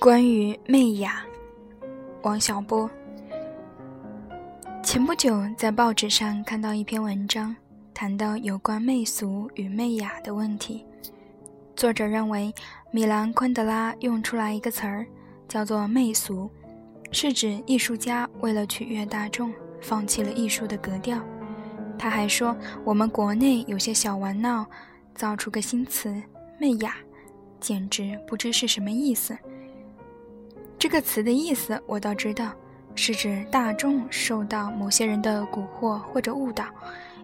关于媚雅，王小波。前不久在报纸上看到一篇文章，谈到有关媚俗与媚雅的问题。作者认为，米兰昆德拉用出来一个词儿，叫做“媚俗”，是指艺术家为了取悦大众，放弃了艺术的格调。他还说，我们国内有些小玩闹，造出个新词“媚雅”，简直不知是什么意思。这个词的意思我倒知道。是指大众受到某些人的蛊惑或者误导，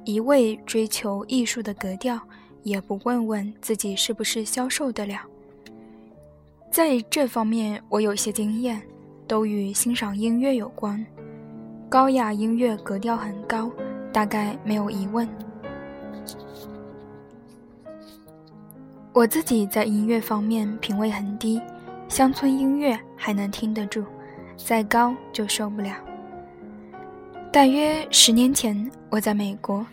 一味追求艺术的格调，也不问问自己是不是消受得了。在这方面，我有些经验，都与欣赏音乐有关。高雅音乐格调很高，大概没有疑问。我自己在音乐方面品味很低，乡村音乐还能听得住。再高就受不了。大约十年前，我在美国，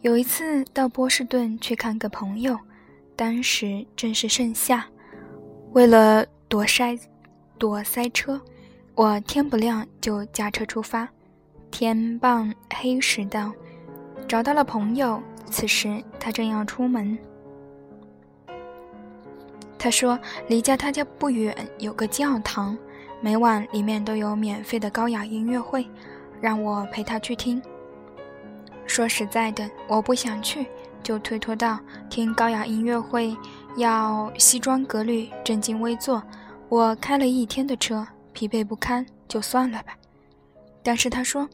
有一次到波士顿去看个朋友，当时正是盛夏，为了躲塞躲塞车，我天不亮就驾车出发，天傍黑时到，找到了朋友。此时他正要出门，他说离家他家不远有个教堂。每晚里面都有免费的高雅音乐会，让我陪他去听。说实在的，我不想去，就推脱道：“听高雅音乐会要西装革履、正襟危坐，我开了一天的车，疲惫不堪，就算了吧。”但是他说，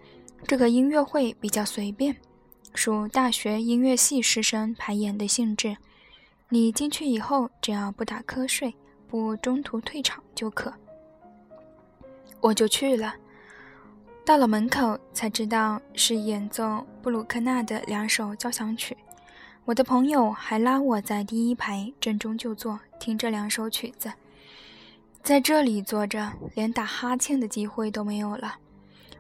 这个音乐会比较随便，属大学音乐系师生排演的性质，你进去以后只要不打瞌睡，不中途退场就可。我就去了，到了门口才知道是演奏布鲁克纳的两首交响曲。我的朋友还拉我在第一排正中就坐，听这两首曲子。在这里坐着，连打哈欠的机会都没有了。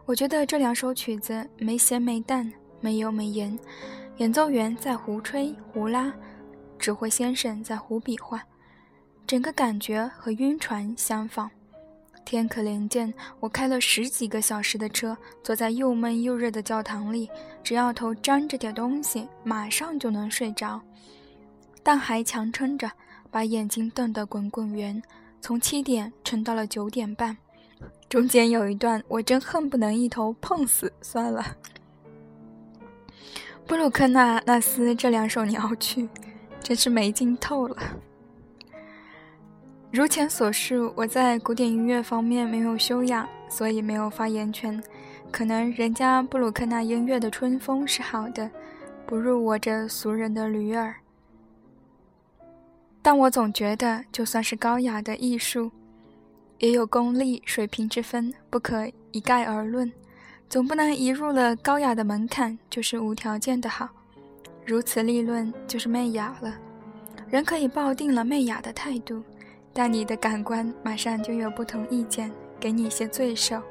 我觉得这两首曲子没咸没淡，没油没盐，演奏员在胡吹胡拉，指挥先生在胡比划，整个感觉和晕船相仿。天可怜见，我开了十几个小时的车，坐在又闷又热的教堂里，只要头沾着点东西，马上就能睡着，但还强撑着，把眼睛瞪得滚滚圆，从七点撑到了九点半。中间有一段，我真恨不能一头碰死算了。布鲁克纳纳斯这两首鸟曲，真是没劲透了。如前所述，我在古典音乐方面没有修养，所以没有发言权。可能人家布鲁克纳音乐的春风是好的，不入我这俗人的驴耳。但我总觉得，就算是高雅的艺术，也有功力水平之分，不可一概而论。总不能一入了高雅的门槛，就是无条件的好。如此立论，就是媚雅了。人可以抱定了媚雅的态度。但你的感官马上就有不同意见，给你一些罪受。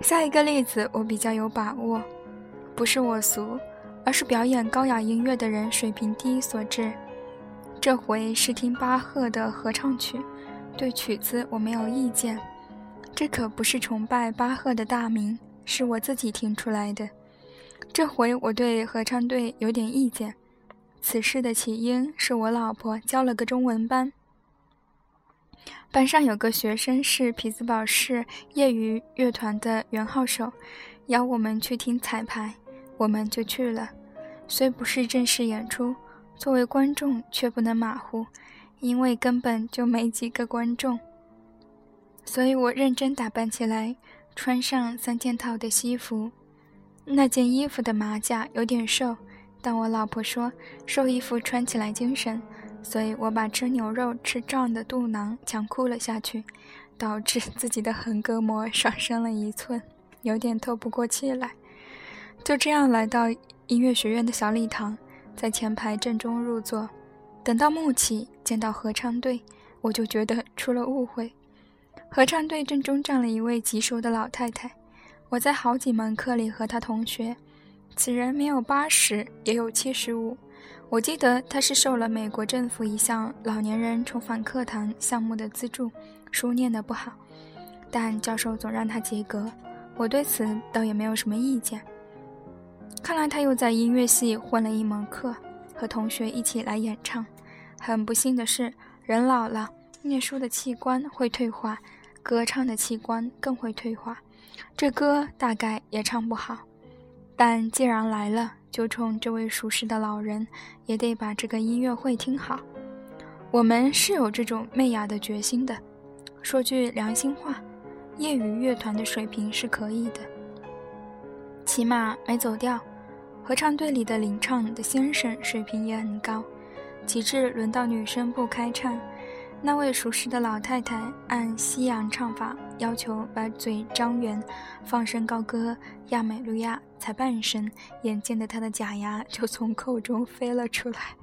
下一个例子我比较有把握，不是我俗，而是表演高雅音乐的人水平低所致。这回是听巴赫的合唱曲，对曲子我没有意见。这可不是崇拜巴赫的大名，是我自己听出来的。这回我对合唱队有点意见。此事的起因是我老婆教了个中文班。班上有个学生是匹兹堡市业余乐团的圆号手，邀我们去听彩排，我们就去了。虽不是正式演出，作为观众却不能马虎，因为根本就没几个观众。所以我认真打扮起来，穿上三件套的西服。那件衣服的马甲有点瘦，但我老婆说瘦衣服穿起来精神。所以我把吃牛肉吃胀的肚囊强哭了下去，导致自己的横膈膜上升了一寸，有点透不过气来。就这样来到音乐学院的小礼堂，在前排正中入座。等到幕起，见到合唱队，我就觉得出了误会。合唱队正中站了一位极熟的老太太，我在好几门课里和他同学，此人没有八十，也有七十五。我记得他是受了美国政府一项老年人重返课堂项目的资助，书念得不好，但教授总让他及格，我对此倒也没有什么意见。看来他又在音乐系混了一门课，和同学一起来演唱。很不幸的是，人老了，念书的器官会退化，歌唱的器官更会退化，这歌大概也唱不好。但既然来了，就冲这位熟识的老人，也得把这个音乐会听好。我们是有这种媚雅的决心的。说句良心话，业余乐团的水平是可以的，起码没走调。合唱队里的领唱的先生水平也很高。其至轮到女声部开唱，那位熟识的老太太按西洋唱法要求把嘴张圆，放声高歌《亚美路亚》，才半声，眼见的他的假牙就从口中飞了出来，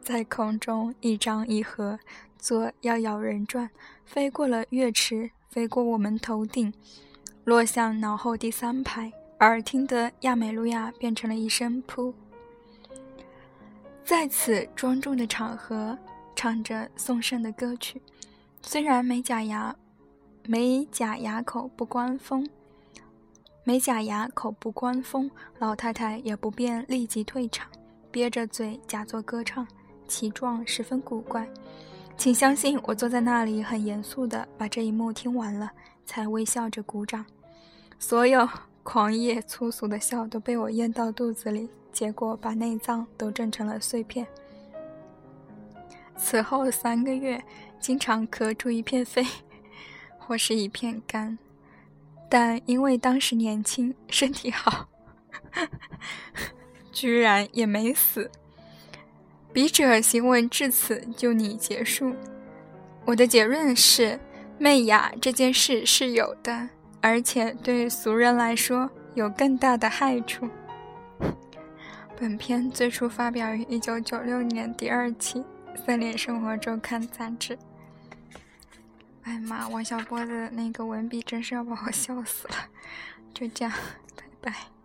在空中一张一合，做要咬人转，飞过了月池，飞过我们头顶，落向脑后第三排。耳听得《亚美路亚》变成了一声“噗”，在此庄重的场合唱着颂圣的歌曲，虽然没假牙，没假牙口不关风，没假牙口不关风，老太太也不便立即退场，憋着嘴假作歌唱，其状十分古怪。请相信我，坐在那里很严肃的把这一幕听完了，才微笑着鼓掌。所有。狂野粗俗的笑都被我咽到肚子里，结果把内脏都震成了碎片。此后三个月，经常咳出一片肺，或是一片肝，但因为当时年轻，身体好，居然也没死。笔者行文至此就拟结束。我的结论是，媚雅这件事是有的。而且对俗人来说有更大的害处。本篇最初发表于一九九六年第二期《三联生活周刊》杂志。哎妈，王小波的那个文笔真是要把我笑死了。就这样，拜拜。